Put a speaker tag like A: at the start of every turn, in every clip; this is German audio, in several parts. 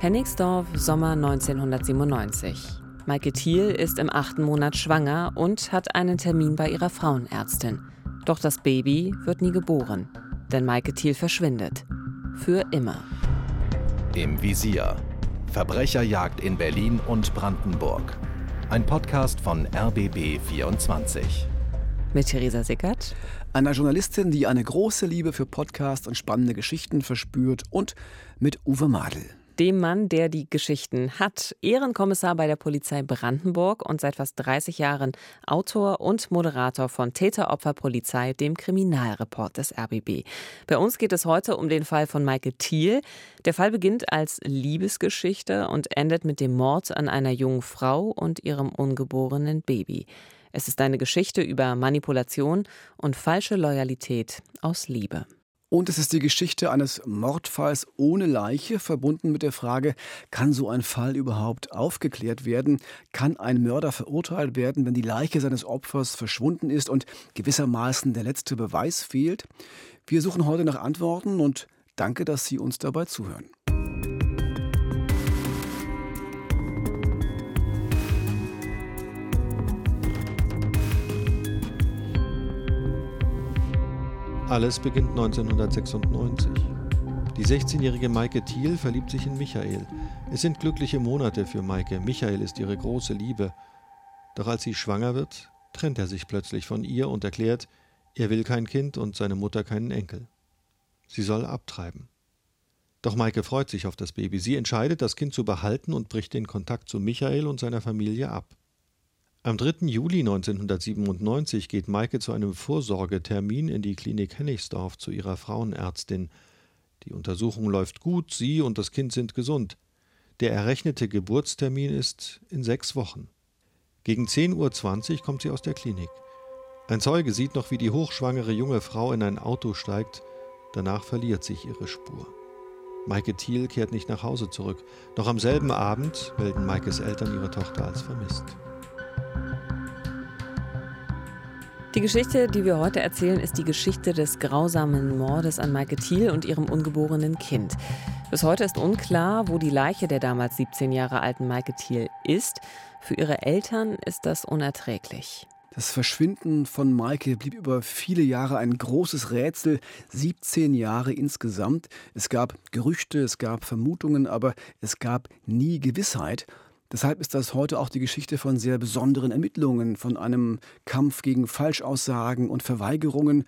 A: Hennigsdorf, Sommer 1997. Maike Thiel ist im achten Monat schwanger und hat einen Termin bei ihrer Frauenärztin. Doch das Baby wird nie geboren, denn Maike Thiel verschwindet. Für immer.
B: Im Visier. Verbrecherjagd in Berlin und Brandenburg. Ein Podcast von RBB 24.
A: Mit Theresa Sickert.
C: Einer Journalistin, die eine große Liebe für Podcasts und spannende Geschichten verspürt. Und mit Uwe Madel
A: dem Mann, der die Geschichten hat. Ehrenkommissar bei der Polizei Brandenburg und seit fast 30 Jahren Autor und Moderator von Täter-Opfer-Polizei, dem Kriminalreport des RBB. Bei uns geht es heute um den Fall von Maike Thiel. Der Fall beginnt als Liebesgeschichte und endet mit dem Mord an einer jungen Frau und ihrem ungeborenen Baby. Es ist eine Geschichte über Manipulation und falsche Loyalität aus Liebe.
C: Und es ist die Geschichte eines Mordfalls ohne Leiche, verbunden mit der Frage, kann so ein Fall überhaupt aufgeklärt werden? Kann ein Mörder verurteilt werden, wenn die Leiche seines Opfers verschwunden ist und gewissermaßen der letzte Beweis fehlt? Wir suchen heute nach Antworten und danke, dass Sie uns dabei zuhören.
D: Alles beginnt 1996. Die 16-jährige Maike Thiel verliebt sich in Michael. Es sind glückliche Monate für Maike. Michael ist ihre große Liebe. Doch als sie schwanger wird, trennt er sich plötzlich von ihr und erklärt, er will kein Kind und seine Mutter keinen Enkel. Sie soll abtreiben. Doch Maike freut sich auf das Baby. Sie entscheidet, das Kind zu behalten und bricht den Kontakt zu Michael und seiner Familie ab. Am 3. Juli 1997 geht Maike zu einem Vorsorgetermin in die Klinik Hennigsdorf zu ihrer Frauenärztin. Die Untersuchung läuft gut, sie und das Kind sind gesund. Der errechnete Geburtstermin ist in sechs Wochen. Gegen 10.20 Uhr kommt sie aus der Klinik. Ein Zeuge sieht noch, wie die hochschwangere junge Frau in ein Auto steigt. Danach verliert sich ihre Spur. Maike Thiel kehrt nicht nach Hause zurück. Noch am selben Abend melden Maikes Eltern ihre Tochter als vermisst.
A: Die Geschichte, die wir heute erzählen, ist die Geschichte des grausamen Mordes an Maike Thiel und ihrem ungeborenen Kind. Bis heute ist unklar, wo die Leiche der damals 17 Jahre alten Maike Thiel ist. Für ihre Eltern ist das unerträglich.
C: Das Verschwinden von Maike blieb über viele Jahre ein großes Rätsel, 17 Jahre insgesamt. Es gab Gerüchte, es gab Vermutungen, aber es gab nie Gewissheit. Deshalb ist das heute auch die Geschichte von sehr besonderen Ermittlungen, von einem Kampf gegen Falschaussagen und Verweigerungen.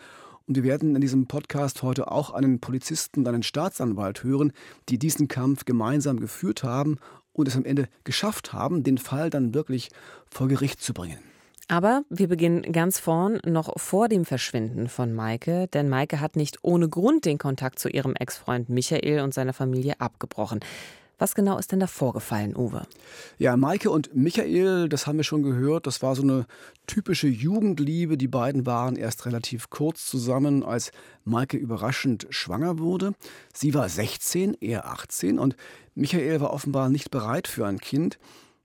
C: Und wir werden in diesem Podcast heute auch einen Polizisten und einen Staatsanwalt hören, die diesen Kampf gemeinsam geführt haben und es am Ende geschafft haben, den Fall dann wirklich vor Gericht zu bringen.
A: Aber wir beginnen ganz vorn, noch vor dem Verschwinden von Maike, denn Maike hat nicht ohne Grund den Kontakt zu ihrem Ex-Freund Michael und seiner Familie abgebrochen. Was genau ist denn da vorgefallen, Uwe?
C: Ja, Maike und Michael, das haben wir schon gehört, das war so eine typische Jugendliebe. Die beiden waren erst relativ kurz zusammen, als Maike überraschend schwanger wurde. Sie war 16, er 18 und Michael war offenbar nicht bereit für ein Kind.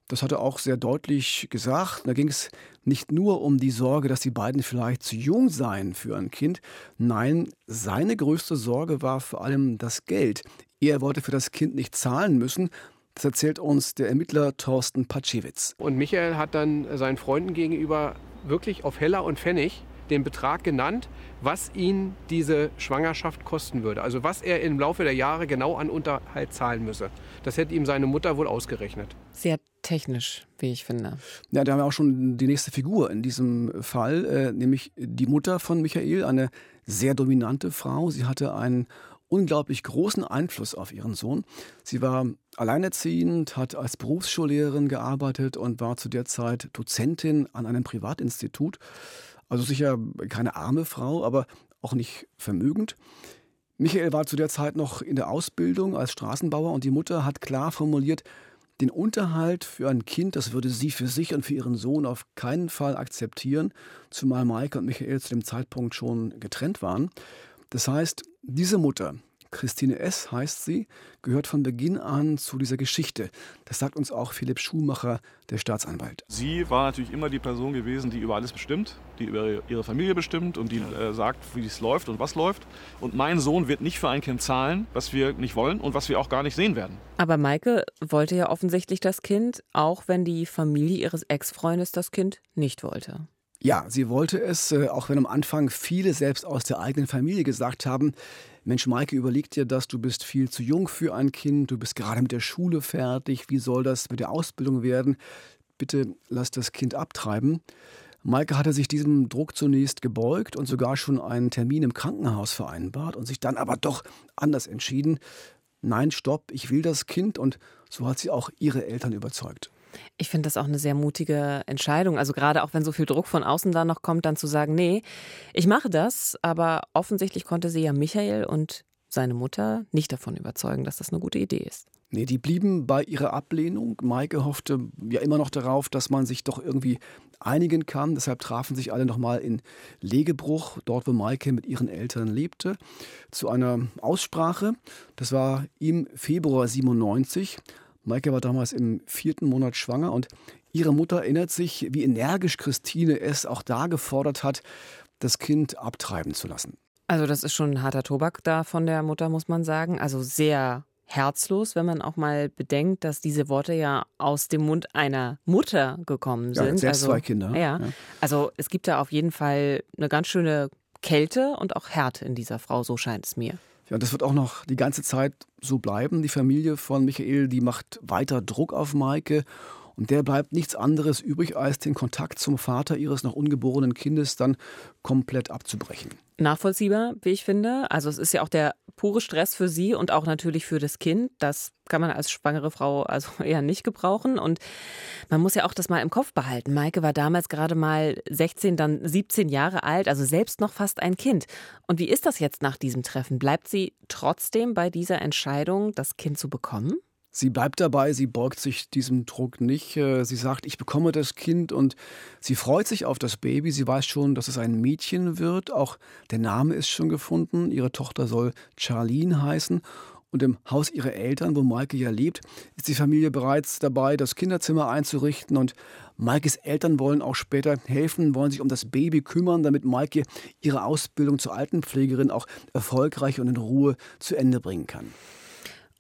C: Das hat er auch sehr deutlich gesagt. Da ging es nicht nur um die Sorge, dass die beiden vielleicht zu jung seien für ein Kind. Nein, seine größte Sorge war vor allem das Geld. Er wollte für das Kind nicht zahlen müssen. Das erzählt uns der Ermittler Thorsten Patschewitz.
E: Und Michael hat dann seinen Freunden gegenüber wirklich auf Heller und Pfennig den Betrag genannt, was ihn diese Schwangerschaft kosten würde. Also was er im Laufe der Jahre genau an Unterhalt zahlen müsse. Das hätte ihm seine Mutter wohl ausgerechnet.
A: Sehr technisch, wie ich finde.
C: Ja, da haben wir auch schon die nächste Figur in diesem Fall, äh, nämlich die Mutter von Michael, eine sehr dominante Frau. Sie hatte einen unglaublich großen Einfluss auf ihren Sohn. Sie war alleinerziehend, hat als Berufsschullehrerin gearbeitet und war zu der Zeit Dozentin an einem Privatinstitut. Also sicher keine arme Frau, aber auch nicht vermögend. Michael war zu der Zeit noch in der Ausbildung als Straßenbauer und die Mutter hat klar formuliert, den Unterhalt für ein Kind, das würde sie für sich und für ihren Sohn auf keinen Fall akzeptieren, zumal Maike und Michael zu dem Zeitpunkt schon getrennt waren. Das heißt, diese Mutter Christine S. heißt sie, gehört von Beginn an zu dieser Geschichte. Das sagt uns auch Philipp Schumacher, der Staatsanwalt.
F: Sie war natürlich immer die Person gewesen, die über alles bestimmt, die über ihre Familie bestimmt und die äh, sagt, wie es läuft und was läuft. Und mein Sohn wird nicht für ein Kind zahlen, was wir nicht wollen und was wir auch gar nicht sehen werden.
A: Aber Maike wollte ja offensichtlich das Kind, auch wenn die Familie ihres Ex-Freundes das Kind nicht wollte.
C: Ja, sie wollte es, äh, auch wenn am Anfang viele selbst aus der eigenen Familie gesagt haben, Mensch, Maike, überleg dir das, du bist viel zu jung für ein Kind, du bist gerade mit der Schule fertig, wie soll das mit der Ausbildung werden? Bitte lass das Kind abtreiben. Maike hatte sich diesem Druck zunächst gebeugt und sogar schon einen Termin im Krankenhaus vereinbart und sich dann aber doch anders entschieden. Nein, stopp, ich will das Kind und so hat sie auch ihre Eltern überzeugt.
A: Ich finde das auch eine sehr mutige Entscheidung. Also gerade auch wenn so viel Druck von außen da noch kommt, dann zu sagen, nee, ich mache das. Aber offensichtlich konnte sie ja Michael und seine Mutter nicht davon überzeugen, dass das eine gute Idee ist.
C: Nee, die blieben bei ihrer Ablehnung. Maike hoffte ja immer noch darauf, dass man sich doch irgendwie einigen kann. Deshalb trafen sich alle nochmal in Legebruch, dort wo Maike mit ihren Eltern lebte, zu einer Aussprache. Das war im Februar 97. Maike war damals im vierten Monat schwanger und ihre Mutter erinnert sich, wie energisch Christine es auch da gefordert hat, das Kind abtreiben zu lassen.
A: Also das ist schon ein harter Tobak da von der Mutter, muss man sagen. Also sehr herzlos, wenn man auch mal bedenkt, dass diese Worte ja aus dem Mund einer Mutter gekommen sind. Ja,
C: selbst
A: also,
C: zwei Kinder.
A: Ja, ja, also es gibt da auf jeden Fall eine ganz schöne Kälte und auch Härte in dieser Frau, so scheint es mir.
C: Ja, das wird auch noch die ganze Zeit so bleiben. Die Familie von Michael, die macht weiter Druck auf Maike. Und der bleibt nichts anderes übrig, als den Kontakt zum Vater ihres noch ungeborenen Kindes dann komplett abzubrechen.
A: Nachvollziehbar, wie ich finde. Also es ist ja auch der pure Stress für sie und auch natürlich für das Kind. Das kann man als schwangere Frau also eher nicht gebrauchen. Und man muss ja auch das mal im Kopf behalten. Maike war damals gerade mal 16, dann 17 Jahre alt, also selbst noch fast ein Kind. Und wie ist das jetzt nach diesem Treffen? Bleibt sie trotzdem bei dieser Entscheidung, das Kind zu bekommen?
C: Sie bleibt dabei, sie beugt sich diesem Druck nicht. Äh, sie sagt, ich bekomme das Kind und sie freut sich auf das Baby. Sie weiß schon, dass es ein Mädchen wird. Auch der Name ist schon gefunden. Ihre Tochter soll Charlene heißen. Und im Haus ihrer Eltern, wo Maike ja lebt, ist die Familie bereits dabei, das Kinderzimmer einzurichten. Und Maikes Eltern wollen auch später helfen, wollen sich um das Baby kümmern, damit Maike ihre Ausbildung zur Altenpflegerin auch erfolgreich und in Ruhe zu Ende bringen kann.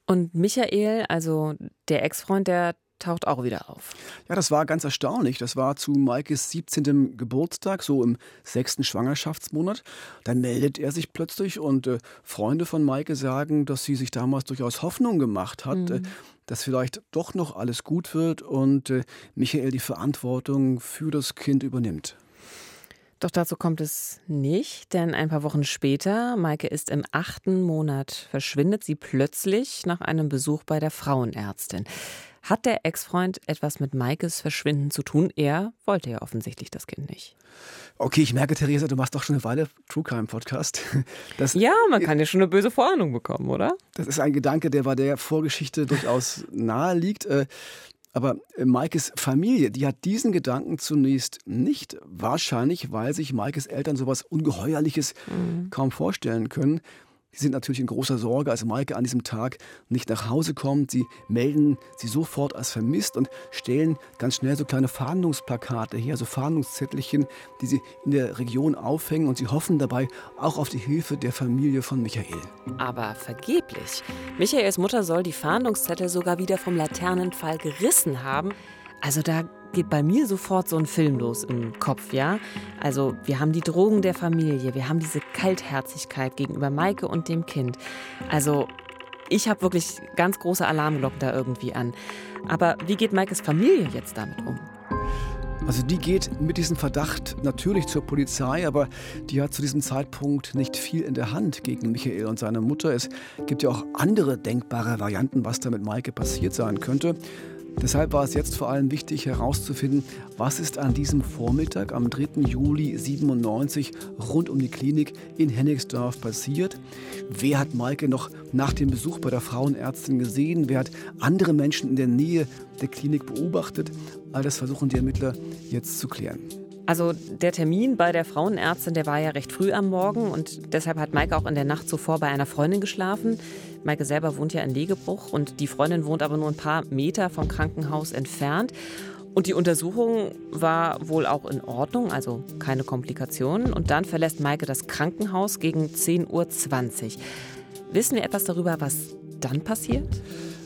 A: Und Michael, also der Ex-Freund, der taucht auch wieder auf.
C: Ja, das war ganz erstaunlich. Das war zu Maikes 17. Geburtstag, so im sechsten Schwangerschaftsmonat. Dann meldet er sich plötzlich und äh, Freunde von Maike sagen, dass sie sich damals durchaus Hoffnung gemacht hat, mhm. äh, dass vielleicht doch noch alles gut wird und äh, Michael die Verantwortung für das Kind übernimmt.
A: Doch dazu kommt es nicht, denn ein paar Wochen später, Maike ist im achten Monat, verschwindet sie plötzlich nach einem Besuch bei der Frauenärztin. Hat der Ex-Freund etwas mit Maikes Verschwinden zu tun? Er wollte ja offensichtlich das Kind nicht.
C: Okay, ich merke, Theresa, du machst doch schon eine Weile True Crime Podcast.
A: Das, ja, man kann ja schon eine böse Vorahnung bekommen, oder?
C: Das ist ein Gedanke, der bei der Vorgeschichte durchaus nahe liegt. Aber äh, Maikes Familie, die hat diesen Gedanken zunächst nicht, wahrscheinlich, weil sich Maikes Eltern sowas Ungeheuerliches mhm. kaum vorstellen können. Sie sind natürlich in großer Sorge, als Maike an diesem Tag nicht nach Hause kommt. Sie melden sie sofort als vermisst und stellen ganz schnell so kleine Fahndungsplakate her, so Fahndungszettelchen, die sie in der Region aufhängen und sie hoffen dabei auch auf die Hilfe der Familie von Michael.
A: Aber vergeblich. Michaels Mutter soll die Fahndungszettel sogar wieder vom Laternenpfahl gerissen haben. Also da geht bei mir sofort so ein Film los im Kopf, ja? Also, wir haben die Drogen der Familie, wir haben diese Kaltherzigkeit gegenüber Maike und dem Kind. Also, ich habe wirklich ganz große Alarmglocken da irgendwie an. Aber wie geht Maikes Familie jetzt damit um?
C: Also die geht mit diesem Verdacht natürlich zur Polizei, aber die hat zu diesem Zeitpunkt nicht viel in der Hand gegen Michael und seine Mutter. Es gibt ja auch andere denkbare Varianten, was da mit Maike passiert sein könnte. Deshalb war es jetzt vor allem wichtig herauszufinden, was ist an diesem Vormittag am 3. Juli 97 rund um die Klinik in Hennigsdorf passiert. Wer hat Maike noch nach dem Besuch bei der Frauenärztin gesehen? Wer hat andere Menschen in der Nähe der Klinik beobachtet? All das versuchen die Ermittler jetzt zu klären.
A: Also der Termin bei der Frauenärztin, der war ja recht früh am Morgen und deshalb hat Maike auch in der Nacht zuvor bei einer Freundin geschlafen. Maike selber wohnt ja in Legebruch und die Freundin wohnt aber nur ein paar Meter vom Krankenhaus entfernt. Und die Untersuchung war wohl auch in Ordnung, also keine Komplikationen. Und dann verlässt Maike das Krankenhaus gegen 10.20 Uhr. Wissen wir etwas darüber, was dann passiert?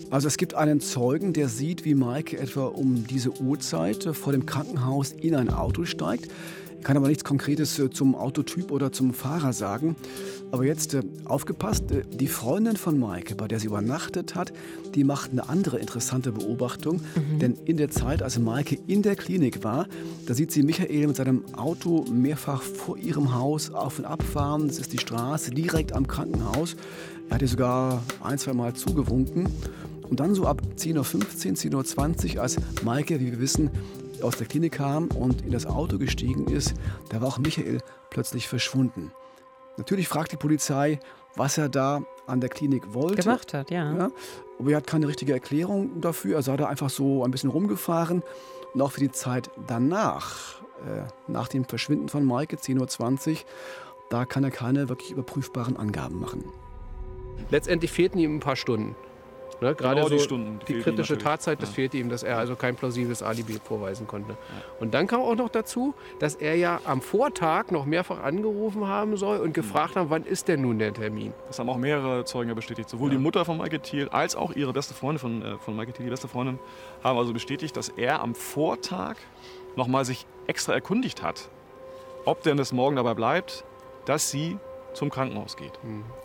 C: Also es gibt einen Zeugen, der sieht, wie Maike etwa um diese Uhrzeit vor dem Krankenhaus in ein Auto steigt. Kann aber nichts Konkretes äh, zum Autotyp oder zum Fahrer sagen. Aber jetzt äh, aufgepasst, äh, die Freundin von Maike, bei der sie übernachtet hat, die macht eine andere interessante Beobachtung. Mhm. Denn in der Zeit, als Maike in der Klinik war, da sieht sie Michael mit seinem Auto mehrfach vor ihrem Haus auf und ab fahren. Das ist die Straße direkt am Krankenhaus. Er hat ihr sogar ein, zwei Mal zugewunken. Und dann so ab 10.15 Uhr, 10.20 Uhr, als Maike, wie wir wissen, aus der Klinik kam und in das Auto gestiegen ist, da war auch Michael plötzlich verschwunden. Natürlich fragt die Polizei, was er da an der Klinik wollte.
A: Gemacht hat, ja. ja.
C: Aber er hat keine richtige Erklärung dafür. Er sei da einfach so ein bisschen rumgefahren. Und auch für die Zeit danach, äh, nach dem Verschwinden von Maike, 10.20 Uhr, da kann er keine wirklich überprüfbaren Angaben machen.
E: Letztendlich fehlten ihm ein paar Stunden. Ne? Gerade genau so
F: die, Stunden,
E: die kritische Tatzeit, das ja. fehlte ihm, dass er also kein plausibles Alibi vorweisen konnte. Ja. Und dann kam auch noch dazu, dass er ja am Vortag noch mehrfach angerufen haben soll und gefragt haben, wann ist denn nun der Termin?
F: Das haben auch mehrere Zeugen ja bestätigt. Sowohl ja. die Mutter von Michael Thiel als auch ihre beste Freundin von, äh, von Michael Thiel, die beste Freundin, haben also bestätigt, dass er am Vortag nochmal sich extra erkundigt hat, ob denn das morgen dabei bleibt, dass sie zum Krankenhaus geht.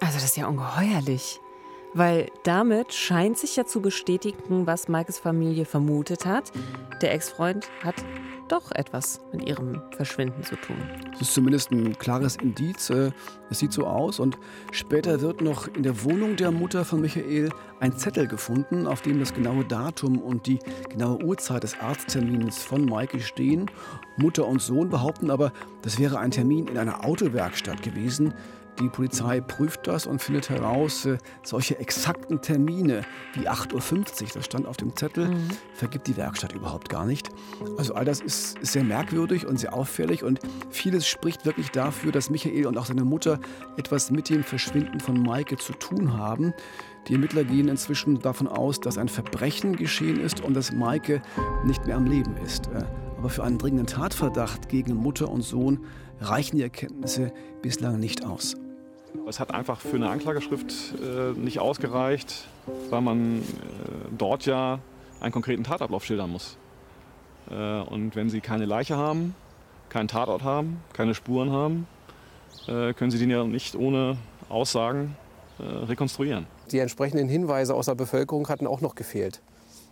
A: Also das ist ja ungeheuerlich. Weil damit scheint sich ja zu bestätigen, was Maikes Familie vermutet hat. Der Ex-Freund hat doch etwas mit ihrem Verschwinden zu tun.
C: Das ist zumindest ein klares Indiz. Äh, es sieht so aus. Und später wird noch in der Wohnung der Mutter von Michael ein Zettel gefunden, auf dem das genaue Datum und die genaue Uhrzeit des Arzttermins von Maike stehen. Mutter und Sohn behaupten aber, das wäre ein Termin in einer Autowerkstatt gewesen. Die Polizei prüft das und findet heraus, äh, solche exakten Termine wie 8.50 Uhr, das stand auf dem Zettel, mhm. vergibt die Werkstatt überhaupt gar nicht. Also all das ist, ist sehr merkwürdig und sehr auffällig und vieles spricht wirklich dafür, dass Michael und auch seine Mutter etwas mit dem Verschwinden von Maike zu tun haben. Die Ermittler gehen inzwischen davon aus, dass ein Verbrechen geschehen ist und dass Maike nicht mehr am Leben ist. Äh, aber für einen dringenden Tatverdacht gegen Mutter und Sohn reichen die Erkenntnisse bislang nicht aus.
F: Es hat einfach für eine Anklageschrift äh, nicht ausgereicht, weil man äh, dort ja einen konkreten Tatablauf schildern muss. Äh, und wenn Sie keine Leiche haben, keinen Tatort haben, keine Spuren haben, äh, können Sie den ja nicht ohne Aussagen äh, rekonstruieren.
E: Die entsprechenden Hinweise aus der Bevölkerung hatten auch noch gefehlt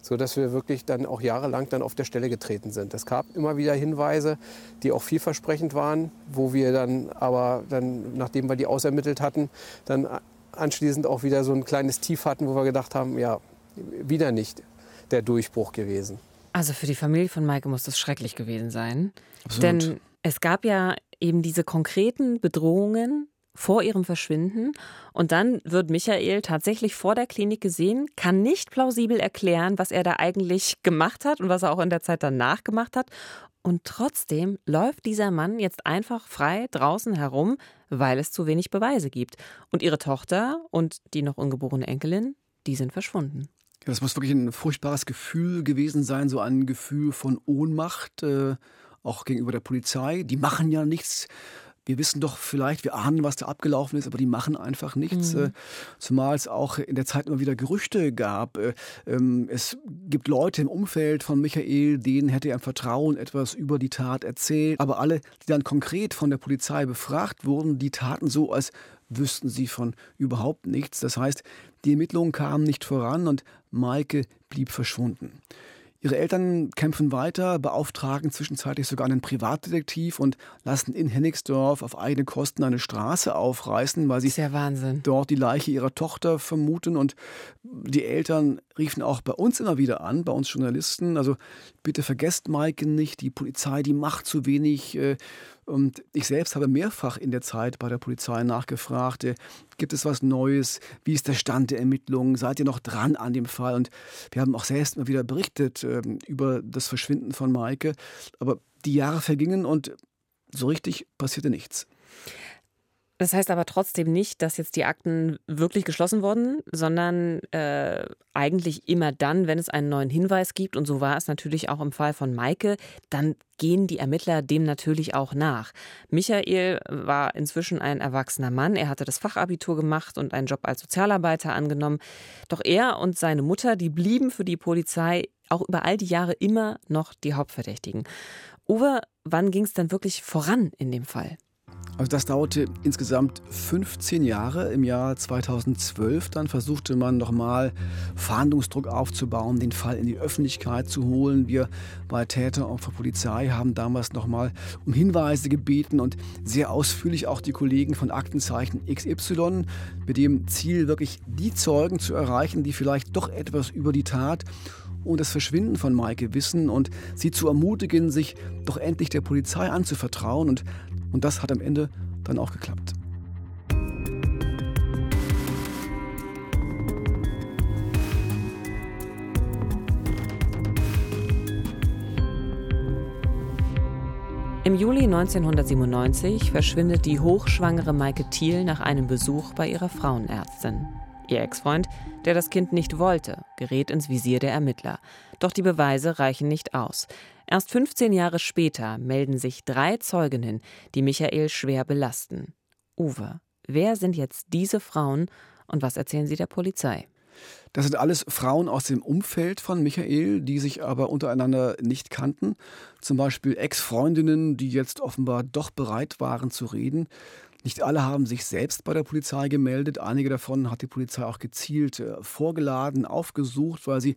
E: sodass wir wirklich dann auch jahrelang dann auf der Stelle getreten sind. Es gab immer wieder Hinweise, die auch vielversprechend waren, wo wir dann aber dann, nachdem wir die ausermittelt hatten, dann anschließend auch wieder so ein kleines Tief hatten, wo wir gedacht haben, ja, wieder nicht der Durchbruch gewesen.
A: Also für die Familie von Maike muss das schrecklich gewesen sein.
C: Absolut.
A: Denn es gab ja eben diese konkreten Bedrohungen vor ihrem Verschwinden. Und dann wird Michael tatsächlich vor der Klinik gesehen, kann nicht plausibel erklären, was er da eigentlich gemacht hat und was er auch in der Zeit danach gemacht hat. Und trotzdem läuft dieser Mann jetzt einfach frei draußen herum, weil es zu wenig Beweise gibt. Und ihre Tochter und die noch ungeborene Enkelin, die sind verschwunden.
C: Das muss wirklich ein furchtbares Gefühl gewesen sein, so ein Gefühl von Ohnmacht, äh, auch gegenüber der Polizei. Die machen ja nichts wir wissen doch vielleicht, wir ahnen, was da abgelaufen ist, aber die machen einfach nichts. Mhm. Äh, zumal es auch in der Zeit immer wieder Gerüchte gab. Äh, ähm, es gibt Leute im Umfeld von Michael, denen hätte er im Vertrauen etwas über die Tat erzählt. Aber alle, die dann konkret von der Polizei befragt wurden, die taten so, als wüssten sie von überhaupt nichts. Das heißt, die Ermittlungen kamen nicht voran und Maike blieb verschwunden. Ihre Eltern kämpfen weiter, beauftragen zwischenzeitlich sogar einen Privatdetektiv und lassen in Hennigsdorf auf eigene Kosten eine Straße aufreißen, weil sie
A: ja
C: dort die Leiche ihrer Tochter vermuten. Und die Eltern riefen auch bei uns immer wieder an, bei uns Journalisten. Also bitte vergesst Maike nicht, die Polizei, die macht zu wenig. Und ich selbst habe mehrfach in der Zeit bei der Polizei nachgefragt, äh, gibt es was Neues? Wie ist der Stand der Ermittlungen? Seid ihr noch dran an dem Fall? Und wir haben auch selbst immer wieder berichtet äh, über das Verschwinden von Maike. Aber die Jahre vergingen und so richtig passierte nichts.
A: Das heißt aber trotzdem nicht, dass jetzt die Akten wirklich geschlossen wurden, sondern äh, eigentlich immer dann, wenn es einen neuen Hinweis gibt, und so war es natürlich auch im Fall von Maike, dann gehen die Ermittler dem natürlich auch nach. Michael war inzwischen ein erwachsener Mann, er hatte das Fachabitur gemacht und einen Job als Sozialarbeiter angenommen. Doch er und seine Mutter, die blieben für die Polizei auch über all die Jahre immer noch die Hauptverdächtigen. Uwe, wann ging es dann wirklich voran in dem Fall?
C: Also das dauerte insgesamt 15 Jahre. Im Jahr 2012 dann versuchte man nochmal Fahndungsdruck aufzubauen, den Fall in die Öffentlichkeit zu holen. Wir bei Täter und Polizei haben damals nochmal um Hinweise gebeten und sehr ausführlich auch die Kollegen von Aktenzeichen XY mit dem Ziel, wirklich die Zeugen zu erreichen, die vielleicht doch etwas über die Tat und das Verschwinden von Maike wissen und sie zu ermutigen, sich doch endlich der Polizei anzuvertrauen. Und und das hat am Ende dann auch geklappt.
A: Im Juli 1997 verschwindet die hochschwangere Maike Thiel nach einem Besuch bei ihrer Frauenärztin. Ihr Ex-Freund, der das Kind nicht wollte, gerät ins Visier der Ermittler. Doch die Beweise reichen nicht aus. Erst 15 Jahre später melden sich drei Zeuginnen, die Michael schwer belasten. Uwe, wer sind jetzt diese Frauen und was erzählen sie der Polizei?
C: Das sind alles Frauen aus dem Umfeld von Michael, die sich aber untereinander nicht kannten. Zum Beispiel Ex-Freundinnen, die jetzt offenbar doch bereit waren zu reden. Nicht alle haben sich selbst bei der Polizei gemeldet. Einige davon hat die Polizei auch gezielt äh, vorgeladen, aufgesucht, weil sie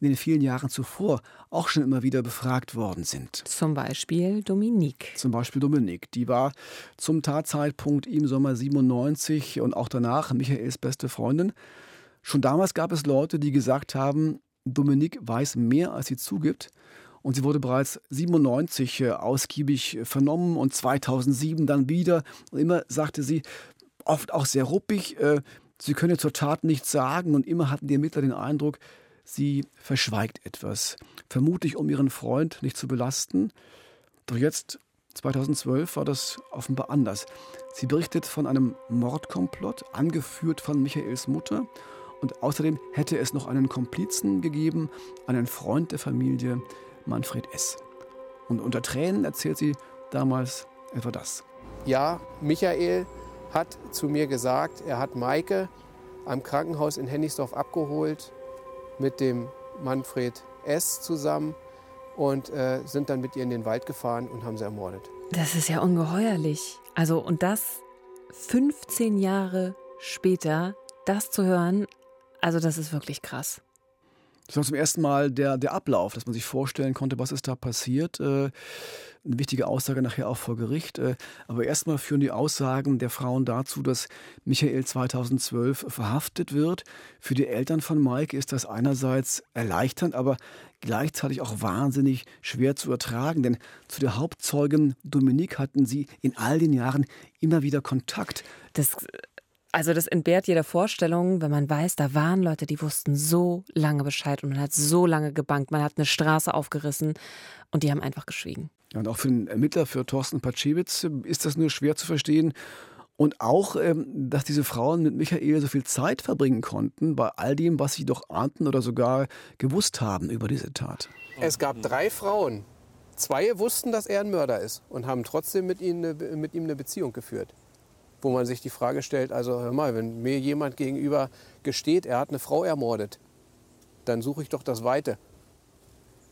C: in den vielen Jahren zuvor auch schon immer wieder befragt worden sind.
A: Zum Beispiel Dominique.
C: Zum Beispiel Dominique. Die war zum Tatzeitpunkt im Sommer 97 und auch danach Michaels beste Freundin. Schon damals gab es Leute, die gesagt haben, Dominique weiß mehr, als sie zugibt. Und sie wurde bereits 97 äh, ausgiebig vernommen und 2007 dann wieder. Und immer sagte sie, oft auch sehr ruppig, äh, sie könne zur Tat nichts sagen. Und immer hatten die Ermittler den Eindruck, sie verschweigt etwas. Vermutlich, um ihren Freund nicht zu belasten. Doch jetzt, 2012, war das offenbar anders. Sie berichtet von einem Mordkomplott, angeführt von Michaels Mutter. Und außerdem hätte es noch einen Komplizen gegeben, einen Freund der Familie, Manfred S. Und unter Tränen erzählt sie damals etwa das.
E: Ja, Michael hat zu mir gesagt, er hat Maike am Krankenhaus in Hennigsdorf abgeholt mit dem Manfred S. zusammen und äh, sind dann mit ihr in den Wald gefahren und haben sie ermordet.
A: Das ist ja ungeheuerlich. Also und das 15 Jahre später, das zu hören, also das ist wirklich krass.
C: Das war zum ersten Mal der, der Ablauf, dass man sich vorstellen konnte, was ist da passiert. Äh, eine wichtige Aussage nachher auch vor Gericht. Äh, aber erstmal führen die Aussagen der Frauen dazu, dass Michael 2012 verhaftet wird. Für die Eltern von Mike ist das einerseits erleichternd, aber gleichzeitig auch wahnsinnig schwer zu ertragen. Denn zu der Hauptzeugin Dominique hatten sie in all den Jahren immer wieder Kontakt.
A: Das also das entbehrt jeder Vorstellung, wenn man weiß, da waren Leute, die wussten so lange Bescheid und man hat so lange gebankt, man hat eine Straße aufgerissen und die haben einfach geschwiegen.
C: Ja, und auch für den Ermittler, für Thorsten Patschewitz, ist das nur schwer zu verstehen. Und auch, ähm, dass diese Frauen mit Michael so viel Zeit verbringen konnten, bei all dem, was sie doch ahnten oder sogar gewusst haben über diese Tat.
E: Es gab drei Frauen. Zwei wussten, dass er ein Mörder ist und haben trotzdem mit ihm eine, mit ihm eine Beziehung geführt wo man sich die Frage stellt, also hör mal, wenn mir jemand gegenüber gesteht, er hat eine Frau ermordet, dann suche ich doch das Weite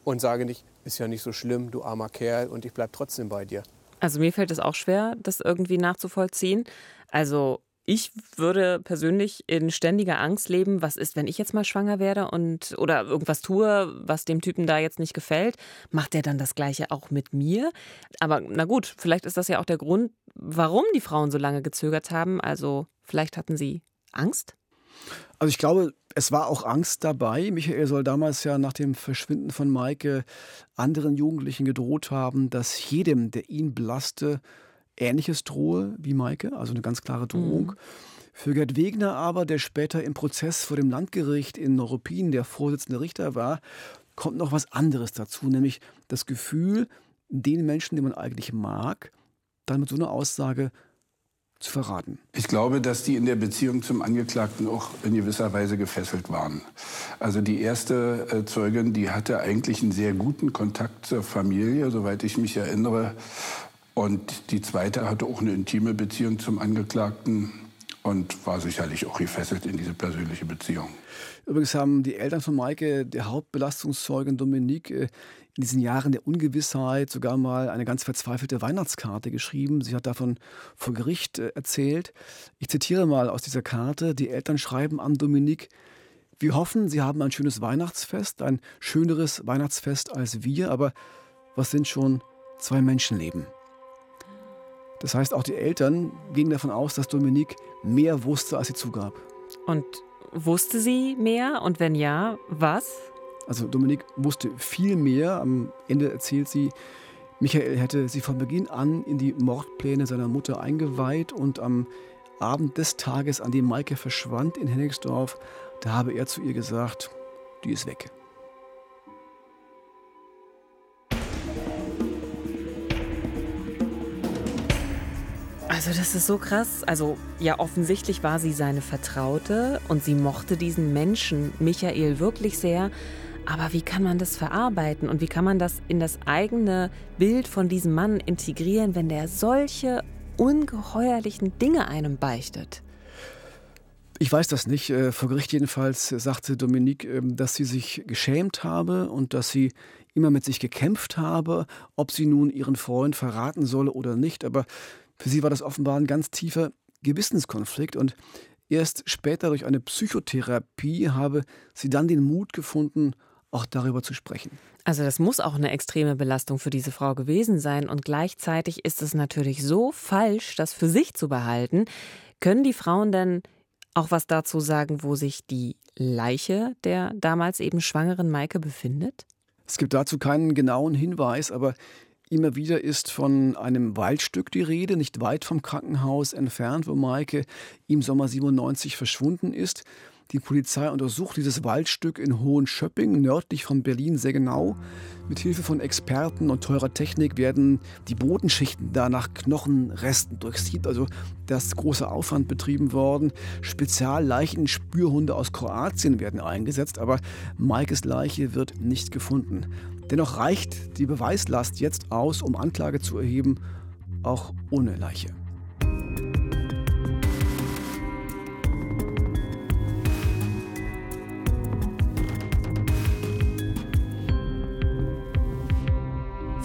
E: und sage nicht, ist ja nicht so schlimm, du armer Kerl und ich bleibe trotzdem bei dir.
A: Also mir fällt es auch schwer, das irgendwie nachzuvollziehen. Also ich würde persönlich in ständiger Angst leben, was ist, wenn ich jetzt mal schwanger werde und oder irgendwas tue, was dem Typen da jetzt nicht gefällt, macht er dann das gleiche auch mit mir? Aber na gut, vielleicht ist das ja auch der Grund, warum die Frauen so lange gezögert haben. Also vielleicht hatten sie Angst?
C: Also ich glaube, es war auch Angst dabei. Michael soll damals ja nach dem Verschwinden von Maike anderen Jugendlichen gedroht haben, dass jedem, der ihn belasste, Ähnliches drohe wie Maike, also eine ganz klare Drohung. Mhm. Für Gerd Wegner aber, der später im Prozess vor dem Landgericht in Neuruppin der Vorsitzende Richter war, kommt noch was anderes dazu, nämlich das Gefühl, den Menschen, den man eigentlich mag, dann mit so einer Aussage zu verraten.
G: Ich glaube, dass die in der Beziehung zum Angeklagten auch in gewisser Weise gefesselt waren. Also die erste äh, Zeugin, die hatte eigentlich einen sehr guten Kontakt zur Familie, soweit ich mich erinnere. Und die zweite hatte auch eine intime Beziehung zum Angeklagten und war sicherlich auch gefesselt in diese persönliche Beziehung.
C: Übrigens haben die Eltern von Maike, der Hauptbelastungszeugin Dominique, äh, in diesen Jahren der Ungewissheit sogar mal eine ganz verzweifelte Weihnachtskarte geschrieben. Sie hat davon vor Gericht äh, erzählt. Ich zitiere mal aus dieser Karte. Die Eltern schreiben an Dominique, wir hoffen, Sie haben ein schönes Weihnachtsfest, ein schöneres Weihnachtsfest als wir, aber was sind schon zwei Menschenleben? Das heißt, auch die Eltern gingen davon aus, dass Dominique mehr wusste, als sie zugab.
A: Und wusste sie mehr? Und wenn ja, was?
C: Also Dominique wusste viel mehr. Am Ende erzählt sie, Michael hätte sie von Beginn an in die Mordpläne seiner Mutter eingeweiht und am Abend des Tages, an dem Maike verschwand in Hennigsdorf, da habe er zu ihr gesagt, die ist weg.
A: Also das ist so krass. Also ja, offensichtlich war sie seine Vertraute und sie mochte diesen Menschen, Michael, wirklich sehr. Aber wie kann man das verarbeiten und wie kann man das in das eigene Bild von diesem Mann integrieren, wenn der solche ungeheuerlichen Dinge einem beichtet?
C: Ich weiß das nicht. Äh, vor Gericht jedenfalls sagte Dominique, ähm, dass sie sich geschämt habe und dass sie immer mit sich gekämpft habe, ob sie nun ihren Freund verraten solle oder nicht. Aber für sie war das offenbar ein ganz tiefer Gewissenskonflikt und erst später durch eine Psychotherapie habe sie dann den Mut gefunden, auch darüber zu sprechen.
A: Also das muss auch eine extreme Belastung für diese Frau gewesen sein und gleichzeitig ist es natürlich so falsch, das für sich zu behalten. Können die Frauen denn auch was dazu sagen, wo sich die Leiche der damals eben schwangeren Maike befindet?
C: Es gibt dazu keinen genauen Hinweis, aber Immer wieder ist von einem Waldstück die Rede, nicht weit vom Krankenhaus entfernt, wo Maike im Sommer 97 verschwunden ist. Die Polizei untersucht dieses Waldstück in Hohenschöpping, nördlich von Berlin, sehr genau. Mit Hilfe von Experten und teurer Technik werden die Bodenschichten da nach Knochenresten durchsieht. Also da ist großer Aufwand betrieben worden. Spezialleichenspürhunde aus Kroatien werden eingesetzt, aber Maikes Leiche wird nicht gefunden. Dennoch reicht die Beweislast jetzt aus, um Anklage zu erheben, auch ohne Leiche.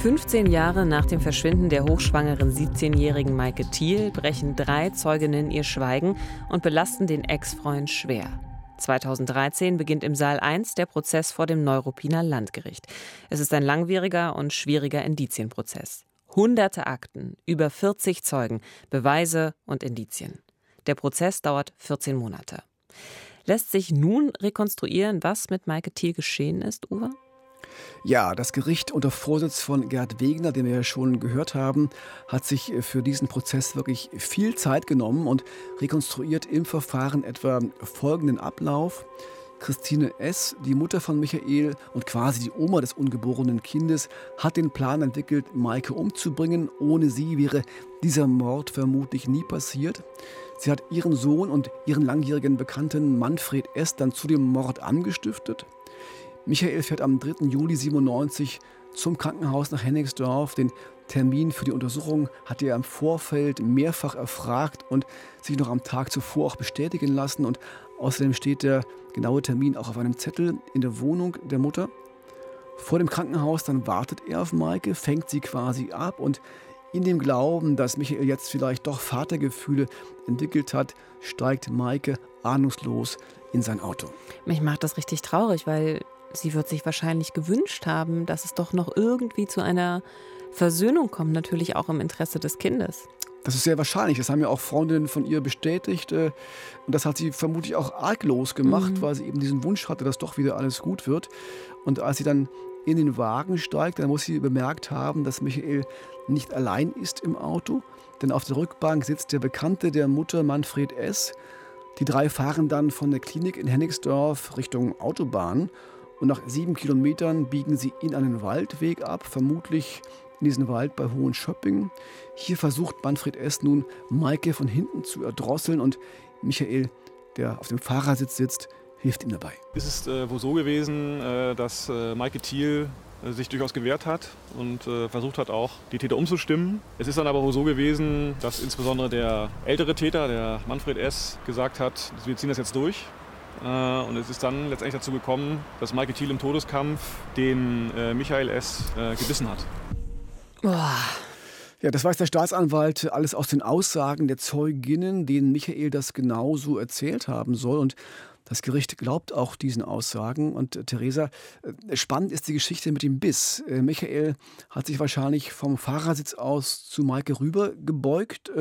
A: Fünfzehn Jahre nach dem Verschwinden der hochschwangeren 17-jährigen Maike Thiel brechen drei Zeuginnen ihr Schweigen und belasten den Ex-Freund schwer. 2013 beginnt im Saal 1 der Prozess vor dem Neuruppiner Landgericht. Es ist ein langwieriger und schwieriger Indizienprozess. Hunderte Akten, über 40 Zeugen, Beweise und Indizien. Der Prozess dauert 14 Monate. Lässt sich nun rekonstruieren, was mit Maike Thiel geschehen ist, Uwe?
C: Ja, das Gericht unter Vorsitz von Gerd Wegner, den wir ja schon gehört haben, hat sich für diesen Prozess wirklich viel Zeit genommen und rekonstruiert im Verfahren etwa folgenden Ablauf. Christine S., die Mutter von Michael und quasi die Oma des ungeborenen Kindes, hat den Plan entwickelt, Maike umzubringen. Ohne sie wäre dieser Mord vermutlich nie passiert. Sie hat ihren Sohn und ihren langjährigen Bekannten Manfred S. dann zu dem Mord angestiftet. Michael fährt am 3. Juli 97 zum Krankenhaus nach Hennigsdorf. Den Termin für die Untersuchung hatte er im Vorfeld mehrfach erfragt und sich noch am Tag zuvor auch bestätigen lassen. Und außerdem steht der genaue Termin auch auf einem Zettel in der Wohnung der Mutter. Vor dem Krankenhaus dann wartet er auf Maike, fängt sie quasi ab und in dem Glauben, dass Michael jetzt vielleicht doch Vatergefühle entwickelt hat, steigt Maike ahnungslos in sein Auto.
A: Mich macht das richtig traurig, weil Sie wird sich wahrscheinlich gewünscht haben, dass es doch noch irgendwie zu einer Versöhnung kommt, natürlich auch im Interesse des Kindes.
C: Das ist sehr wahrscheinlich. Das haben ja auch Freundinnen von ihr bestätigt. Äh, und das hat sie vermutlich auch arglos gemacht, mhm. weil sie eben diesen Wunsch hatte, dass doch wieder alles gut wird. Und als sie dann in den Wagen steigt, dann muss sie bemerkt haben, dass Michael nicht allein ist im Auto. Denn auf der Rückbank sitzt der Bekannte der Mutter Manfred S. Die drei fahren dann von der Klinik in Hennigsdorf Richtung Autobahn. Und nach sieben Kilometern biegen sie in einen Waldweg ab, vermutlich in diesen Wald bei Hohenschöpping. Hier versucht Manfred S. nun, Maike von hinten zu erdrosseln und Michael, der auf dem Fahrersitz sitzt, hilft ihm dabei.
F: Es ist äh, wohl so gewesen, äh, dass äh, Maike Thiel äh, sich durchaus gewehrt hat und äh, versucht hat, auch die Täter umzustimmen. Es ist dann aber wohl so gewesen, dass insbesondere der ältere Täter, der Manfred S., gesagt hat, wir ziehen das jetzt durch. Äh, und es ist dann letztendlich dazu gekommen, dass Maike Thiel im Todeskampf den Michael S. gebissen hat.
C: Boah. Ja, das weiß der Staatsanwalt alles aus den Aussagen der Zeuginnen, denen Michael das genauso erzählt haben soll. Und das Gericht glaubt auch diesen Aussagen. Und äh, Theresa, äh, spannend ist die Geschichte mit dem Biss. Äh, Michael hat sich wahrscheinlich vom Fahrersitz aus zu Maike rüber gebeugt,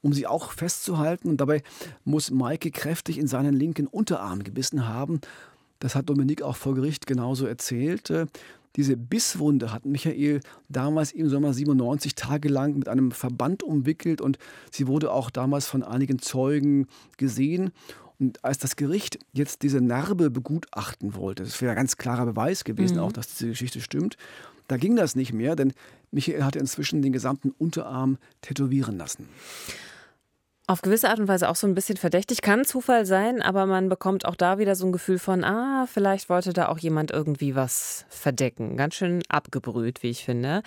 C: um sie auch festzuhalten. Und dabei muss Maike kräftig in seinen linken Unterarm gebissen haben. Das hat Dominik auch vor Gericht genauso erzählt. Diese Bisswunde hat Michael damals im Sommer 97 tagelang mit einem Verband umwickelt und sie wurde auch damals von einigen Zeugen gesehen. Und als das Gericht jetzt diese Narbe begutachten wollte, das wäre ein ganz klarer Beweis gewesen, mhm. auch dass diese Geschichte stimmt, da ging das nicht mehr, denn Michael hatte inzwischen den gesamten Unterarm tätowieren lassen.
A: Auf gewisse Art und Weise auch so ein bisschen verdächtig. Kann Zufall sein, aber man bekommt auch da wieder so ein Gefühl von, ah, vielleicht wollte da auch jemand irgendwie was verdecken. Ganz schön abgebrüht, wie ich finde.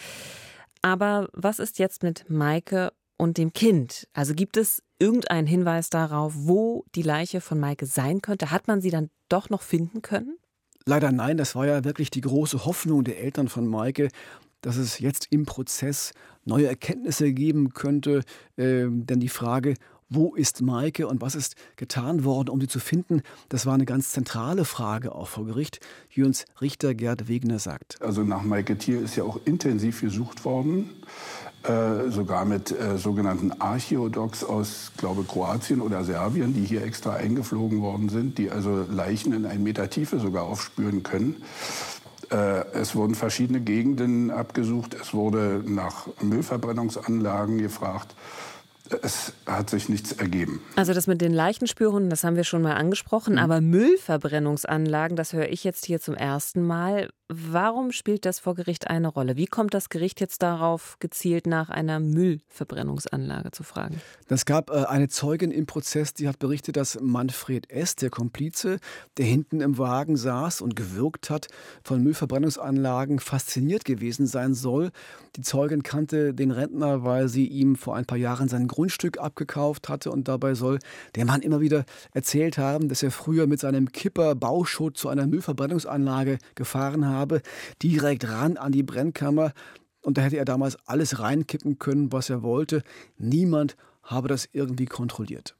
A: Aber was ist jetzt mit Maike und dem Kind? Also gibt es irgendeinen Hinweis darauf, wo die Leiche von Maike sein könnte? Hat man sie dann doch noch finden können?
C: Leider nein, das war ja wirklich die große Hoffnung der Eltern von Maike, dass es jetzt im Prozess neue Erkenntnisse geben könnte. Äh, denn die Frage, wo ist Maike und was ist getan worden, um sie zu finden, das war eine ganz zentrale Frage auch vor Gericht, wie uns Richter Gerd Wegner sagt.
G: Also nach Maike Thiel ist ja auch intensiv gesucht worden. Äh, sogar mit äh, sogenannten Archäodocs aus, glaube Kroatien oder Serbien, die hier extra eingeflogen worden sind, die also Leichen in einen Meter Tiefe sogar aufspüren können. Äh, es wurden verschiedene Gegenden abgesucht. Es wurde nach Müllverbrennungsanlagen gefragt. Es hat sich nichts ergeben.
A: Also das mit den Leichenspüren, das haben wir schon mal angesprochen, mhm. aber Müllverbrennungsanlagen, das höre ich jetzt hier zum ersten Mal. Warum spielt das vor Gericht eine Rolle? Wie kommt das Gericht jetzt darauf, gezielt nach einer Müllverbrennungsanlage zu fragen?
C: Es gab äh, eine Zeugin im Prozess, die hat berichtet, dass Manfred S., der Komplize, der hinten im Wagen saß und gewirkt hat, von Müllverbrennungsanlagen fasziniert gewesen sein soll. Die Zeugin kannte den Rentner, weil sie ihm vor ein paar Jahren sein Grundstück abgekauft hatte und dabei soll der Mann immer wieder erzählt haben, dass er früher mit seinem Kipper Bauschutt zu einer Müllverbrennungsanlage gefahren habe habe, direkt ran an die Brennkammer. Und da hätte er damals alles reinkippen können, was er wollte. Niemand habe das irgendwie kontrolliert.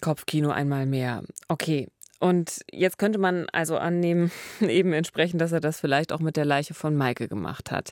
A: Kopfkino einmal mehr. Okay. Und jetzt könnte man also annehmen, eben entsprechend, dass er das vielleicht auch mit der Leiche von Maike gemacht hat.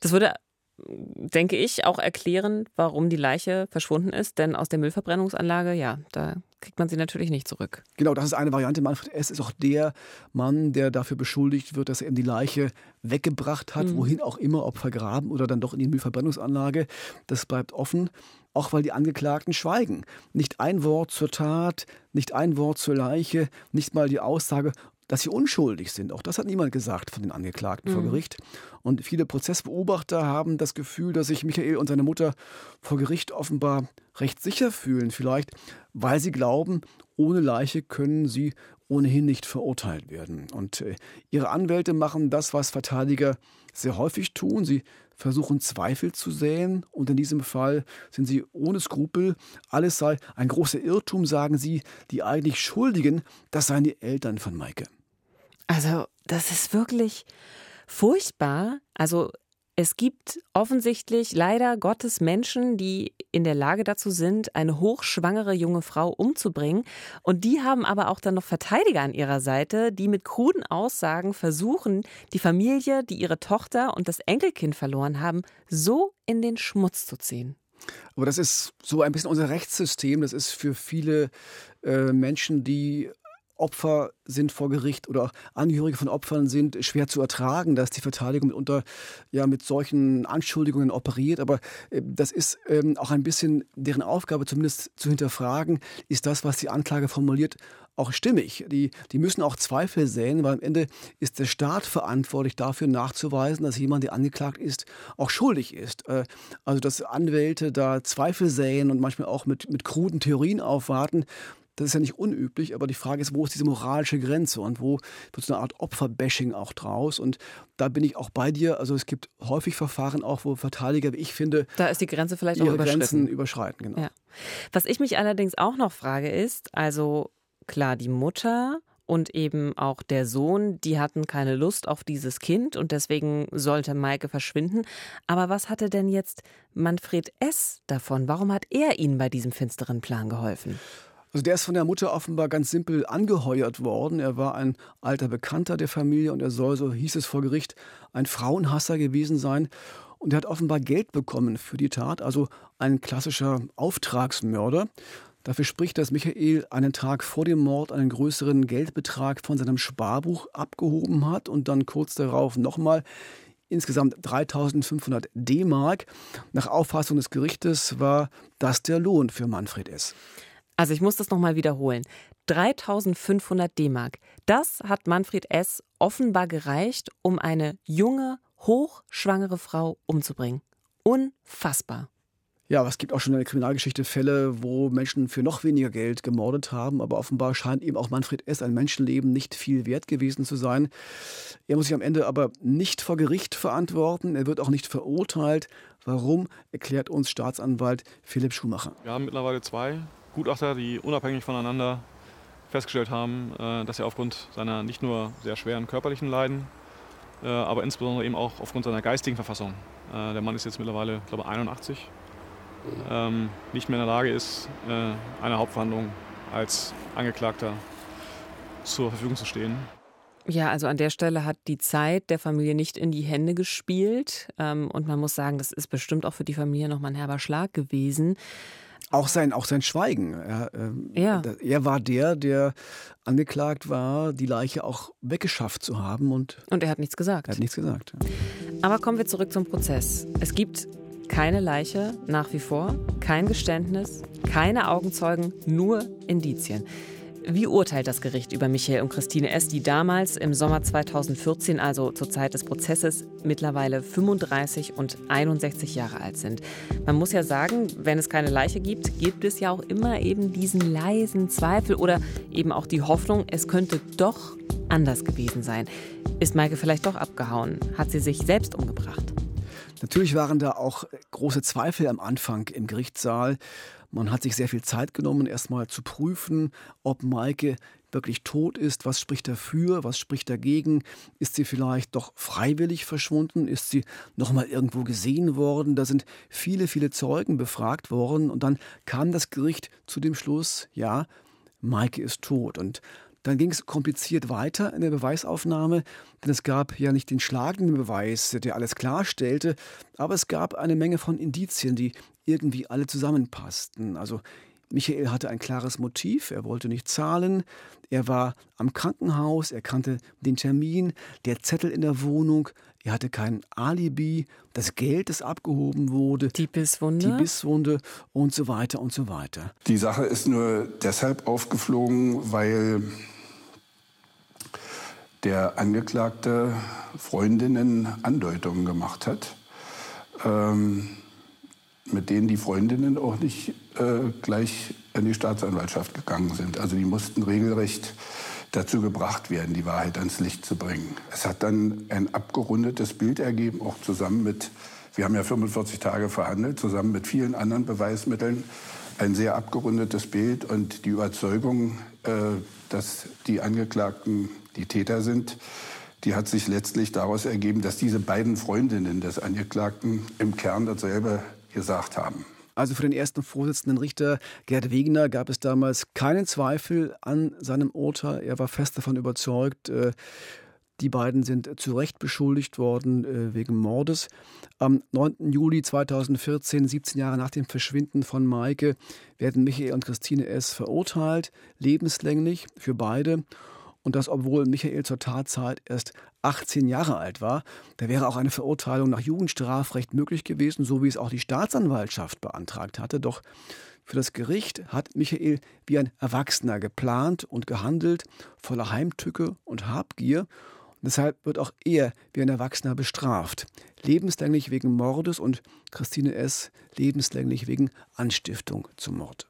A: Das würde denke ich, auch erklären, warum die Leiche verschwunden ist. Denn aus der Müllverbrennungsanlage, ja, da kriegt man sie natürlich nicht zurück.
C: Genau, das ist eine Variante. Manfred S. ist auch der Mann, der dafür beschuldigt wird, dass er eben die Leiche weggebracht hat, mhm. wohin auch immer, ob vergraben oder dann doch in die Müllverbrennungsanlage. Das bleibt offen, auch weil die Angeklagten schweigen. Nicht ein Wort zur Tat, nicht ein Wort zur Leiche, nicht mal die Aussage, dass sie unschuldig sind. Auch das hat niemand gesagt von den Angeklagten mhm. vor Gericht. Und viele Prozessbeobachter haben das Gefühl, dass sich Michael und seine Mutter vor Gericht offenbar recht sicher fühlen. Vielleicht, weil sie glauben, ohne Leiche können sie ohnehin nicht verurteilt werden. Und äh, ihre Anwälte machen das, was Verteidiger sehr häufig tun. Sie versuchen Zweifel zu säen und in diesem Fall sind sie ohne Skrupel. Alles sei ein großer Irrtum, sagen sie. Die eigentlich Schuldigen, das seien die Eltern von Maike.
A: Also, das ist wirklich furchtbar. Also, es gibt offensichtlich leider Gottes Menschen, die in der Lage dazu sind, eine hochschwangere junge Frau umzubringen. Und die haben aber auch dann noch Verteidiger an ihrer Seite, die mit kruden Aussagen versuchen, die Familie, die ihre Tochter und das Enkelkind verloren haben, so in den Schmutz zu ziehen.
C: Aber das ist so ein bisschen unser Rechtssystem. Das ist für viele äh, Menschen, die Opfer sind vor Gericht oder Angehörige von Opfern sind schwer zu ertragen, dass die Verteidigung mitunter ja mit solchen Anschuldigungen operiert. Aber äh, das ist ähm, auch ein bisschen deren Aufgabe, zumindest zu hinterfragen, ist das, was die Anklage formuliert, auch stimmig. Die, die müssen auch Zweifel säen, weil am Ende ist der Staat verantwortlich dafür nachzuweisen, dass jemand, der angeklagt ist, auch schuldig ist. Äh, also dass Anwälte da Zweifel säen und manchmal auch mit, mit kruden Theorien aufwarten, das ist ja nicht unüblich, aber die Frage ist, wo ist diese moralische Grenze und wo wird so eine Art Opferbashing auch draus? Und da bin ich auch bei dir. Also es gibt häufig Verfahren auch, wo Verteidiger, wie ich finde,
A: da ist die Grenze vielleicht auch überschritten.
C: Grenzen überschreiten. Genau.
A: Ja. Was ich mich allerdings auch noch frage ist, also klar, die Mutter und eben auch der Sohn, die hatten keine Lust auf dieses Kind und deswegen sollte Maike verschwinden. Aber was hatte denn jetzt Manfred S. davon? Warum hat er ihnen bei diesem finsteren Plan geholfen?
C: Also der ist von der Mutter offenbar ganz simpel angeheuert worden. Er war ein alter Bekannter der Familie und er soll, so hieß es vor Gericht, ein Frauenhasser gewesen sein. Und er hat offenbar Geld bekommen für die Tat, also ein klassischer Auftragsmörder. Dafür spricht, dass Michael einen Tag vor dem Mord einen größeren Geldbetrag von seinem Sparbuch abgehoben hat und dann kurz darauf nochmal insgesamt 3500 D-Mark. Nach Auffassung des Gerichtes war das der Lohn für Manfred S.
A: Also ich muss das nochmal wiederholen. 3500 D-Mark. Das hat Manfred S. offenbar gereicht, um eine junge, hochschwangere Frau umzubringen. Unfassbar.
C: Ja, aber es gibt auch schon in der Kriminalgeschichte Fälle, wo Menschen für noch weniger Geld gemordet haben. Aber offenbar scheint eben auch Manfred S. ein Menschenleben nicht viel wert gewesen zu sein. Er muss sich am Ende aber nicht vor Gericht verantworten. Er wird auch nicht verurteilt. Warum, erklärt uns Staatsanwalt Philipp Schumacher.
F: Wir haben mittlerweile zwei Gutachter, die unabhängig voneinander festgestellt haben, äh, dass er aufgrund seiner nicht nur sehr schweren körperlichen Leiden, äh, aber insbesondere eben auch aufgrund seiner geistigen Verfassung, äh, der Mann ist jetzt mittlerweile, glaube ich, 81, ähm, nicht mehr in der Lage ist, einer Hauptverhandlung als Angeklagter zur Verfügung zu stehen.
A: Ja, also an der Stelle hat die Zeit der Familie nicht in die Hände gespielt. Ähm, und man muss sagen, das ist bestimmt auch für die Familie nochmal ein herber Schlag gewesen.
C: Auch sein, auch sein Schweigen. Er, äh, ja. er war der, der angeklagt war, die Leiche auch weggeschafft zu haben. Und,
A: und er hat nichts gesagt.
C: Er hat nichts gesagt. Ja.
A: Aber kommen wir zurück zum Prozess. Es gibt keine Leiche nach wie vor, kein Geständnis, keine Augenzeugen, nur Indizien. Wie urteilt das Gericht über Michael und Christine S., die damals im Sommer 2014, also zur Zeit des Prozesses, mittlerweile 35 und 61 Jahre alt sind? Man muss ja sagen, wenn es keine Leiche gibt, gibt es ja auch immer eben diesen leisen Zweifel oder eben auch die Hoffnung, es könnte doch anders gewesen sein. Ist Maike vielleicht doch abgehauen? Hat sie sich selbst umgebracht?
C: Natürlich waren da auch große Zweifel am Anfang im Gerichtssaal. Man hat sich sehr viel Zeit genommen, erstmal zu prüfen, ob Maike wirklich tot ist, was spricht dafür, was spricht dagegen, ist sie vielleicht doch freiwillig verschwunden, ist sie nochmal irgendwo gesehen worden, da sind viele, viele Zeugen befragt worden. Und dann kam das Gericht zu dem Schluss, ja, Maike ist tot. Und dann ging es kompliziert weiter in der Beweisaufnahme, denn es gab ja nicht den schlagenden Beweis, der alles klarstellte, aber es gab eine Menge von Indizien, die irgendwie alle zusammenpassten. Also Michael hatte ein klares Motiv, er wollte nicht zahlen, er war am Krankenhaus, er kannte den Termin, der Zettel in der Wohnung, er hatte kein Alibi, das Geld, das abgehoben wurde,
A: die Bisswunde,
C: die Bisswunde und so weiter und so weiter.
G: Die Sache ist nur deshalb aufgeflogen, weil der Angeklagte Freundinnen Andeutungen gemacht hat, ähm, mit denen die Freundinnen auch nicht äh, gleich in die Staatsanwaltschaft gegangen sind. Also die mussten regelrecht dazu gebracht werden, die Wahrheit ans Licht zu bringen. Es hat dann ein abgerundetes Bild ergeben, auch zusammen mit, wir haben ja 45 Tage verhandelt, zusammen mit vielen anderen Beweismitteln, ein sehr abgerundetes Bild und die Überzeugung, äh, dass die Angeklagten die Täter sind, die hat sich letztlich daraus ergeben, dass diese beiden Freundinnen des Angeklagten im Kern dasselbe gesagt haben.
C: Also für den ersten Vorsitzenden Richter Gerd Wegener gab es damals keinen Zweifel an seinem Urteil. Er war fest davon überzeugt, äh, Die beiden sind zu Recht beschuldigt worden äh, wegen Mordes. Am 9. Juli 2014, 17 Jahre nach dem Verschwinden von Maike, werden Michael und Christine S. verurteilt, lebenslänglich für beide. Und das, obwohl Michael zur Tatzeit erst 18 Jahre alt war. Da wäre auch eine Verurteilung nach Jugendstrafrecht möglich gewesen, so wie es auch die Staatsanwaltschaft beantragt hatte. Doch für das Gericht hat Michael wie ein Erwachsener geplant und gehandelt, voller Heimtücke und Habgier. Deshalb wird auch er wie ein Erwachsener bestraft. Lebenslänglich wegen Mordes und Christine S. lebenslänglich wegen Anstiftung zum Mord.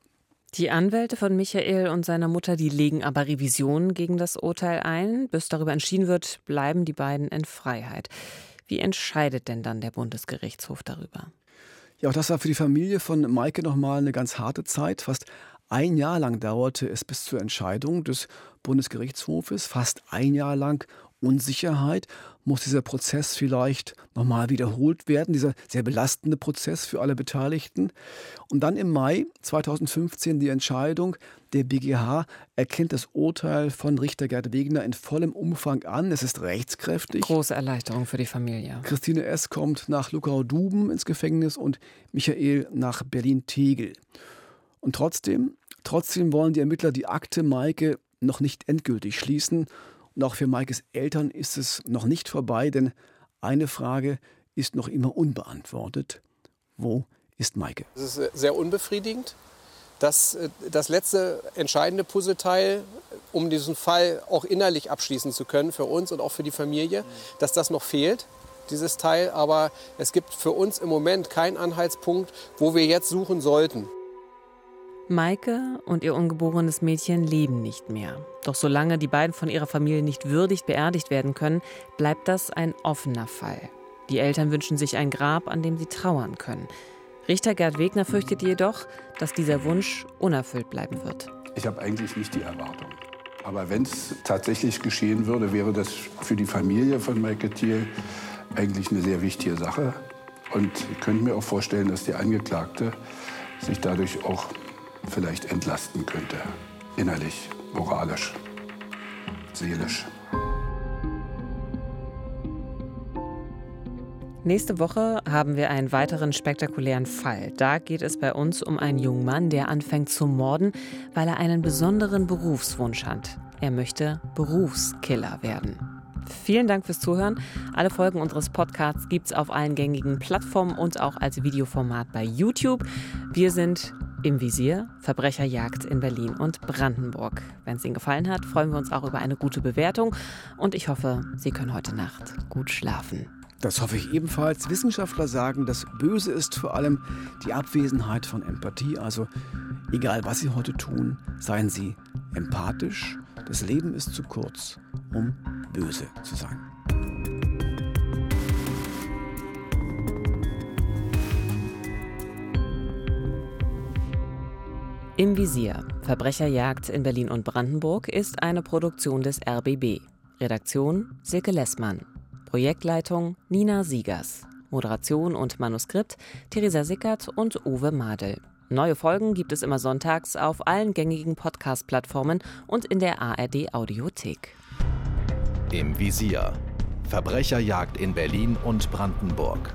A: Die Anwälte von Michael und seiner Mutter, die legen aber Revisionen gegen das Urteil ein. Bis darüber entschieden wird, bleiben die beiden in Freiheit. Wie entscheidet denn dann der Bundesgerichtshof darüber?
C: Ja, auch das war für die Familie von Maike nochmal eine ganz harte Zeit. Fast ein Jahr lang dauerte es bis zur Entscheidung des Bundesgerichtshofes. Fast ein Jahr lang Unsicherheit? Muss dieser Prozess vielleicht nochmal wiederholt werden, dieser sehr belastende Prozess für alle Beteiligten? Und dann im Mai 2015 die Entscheidung, der BGH erkennt das Urteil von Richter Gerd Wegner in vollem Umfang an. Es ist rechtskräftig.
A: Große Erleichterung für die Familie.
C: Christine S. kommt nach Luckau-Duben ins Gefängnis und Michael nach Berlin-Tegel. Und trotzdem, trotzdem wollen die Ermittler die Akte Maike noch nicht endgültig schließen auch für Maikes Eltern ist es noch nicht vorbei, denn eine Frage ist noch immer unbeantwortet. Wo ist Maike?
E: Es ist sehr unbefriedigend, dass äh, das letzte entscheidende Puzzleteil, um diesen Fall auch innerlich abschließen zu können, für uns und auch für die Familie, dass das noch fehlt dieses Teil. Aber es gibt für uns im Moment keinen Anhaltspunkt, wo wir jetzt suchen sollten.
A: Maike und ihr ungeborenes Mädchen leben nicht mehr. Doch solange die beiden von ihrer Familie nicht würdig beerdigt werden können, bleibt das ein offener Fall. Die Eltern wünschen sich ein Grab, an dem sie trauern können. Richter Gerd Wegner fürchtet jedoch, dass dieser Wunsch unerfüllt bleiben wird.
G: Ich habe eigentlich nicht die Erwartung. Aber wenn es tatsächlich geschehen würde, wäre das für die Familie von Maike Thiel eigentlich eine sehr wichtige Sache. Und ich könnte mir auch vorstellen, dass die Angeklagte sich dadurch auch vielleicht entlasten könnte. Innerlich, moralisch, seelisch.
A: Nächste Woche haben wir einen weiteren spektakulären Fall. Da geht es bei uns um einen jungen Mann, der anfängt zu morden, weil er einen besonderen Berufswunsch hat. Er möchte Berufskiller werden. Vielen Dank fürs Zuhören. Alle Folgen unseres Podcasts gibt es auf allen gängigen Plattformen und auch als Videoformat bei YouTube. Wir sind im Visier Verbrecherjagd in Berlin und Brandenburg. Wenn es Ihnen gefallen hat, freuen wir uns auch über eine gute Bewertung und ich hoffe, Sie können heute Nacht gut schlafen.
C: Das hoffe ich ebenfalls. Wissenschaftler sagen, das Böse ist vor allem die Abwesenheit von Empathie. Also egal, was Sie heute tun, seien Sie empathisch. Das Leben ist zu kurz, um böse zu sein.
A: Im Visier. Verbrecherjagd in Berlin und Brandenburg ist eine Produktion des RBB. Redaktion Silke Lessmann. Projektleitung Nina Siegers. Moderation und Manuskript Theresa Sickert und Uwe Madel. Neue Folgen gibt es immer sonntags auf allen gängigen Podcast-Plattformen und in der ARD Audiothek.
B: Im Visier. Verbrecherjagd in Berlin und Brandenburg.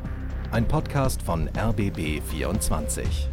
B: Ein Podcast von RBB 24.